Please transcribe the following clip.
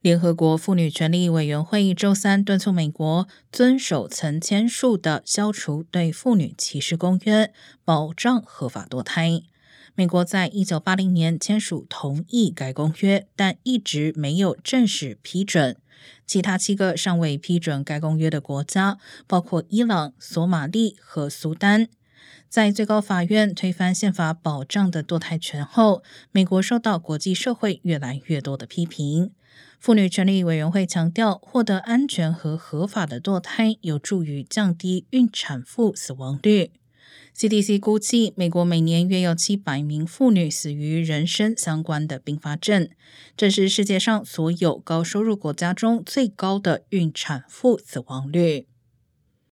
联合国妇女权利委员会周三敦促美国遵守曾签署的《消除对妇女歧视公约》，保障合法堕胎。美国在一九八零年签署同意该公约，但一直没有正式批准。其他七个尚未批准该公约的国家包括伊朗、索马利和苏丹。在最高法院推翻宪法保障的堕胎权后，美国受到国际社会越来越多的批评。妇女权利委员会强调，获得安全和合法的堕胎有助于降低孕产妇死亡率。CDC 估计，美国每年约有七百名妇女死于人身相关的并发症，这是世界上所有高收入国家中最高的孕产妇死亡率。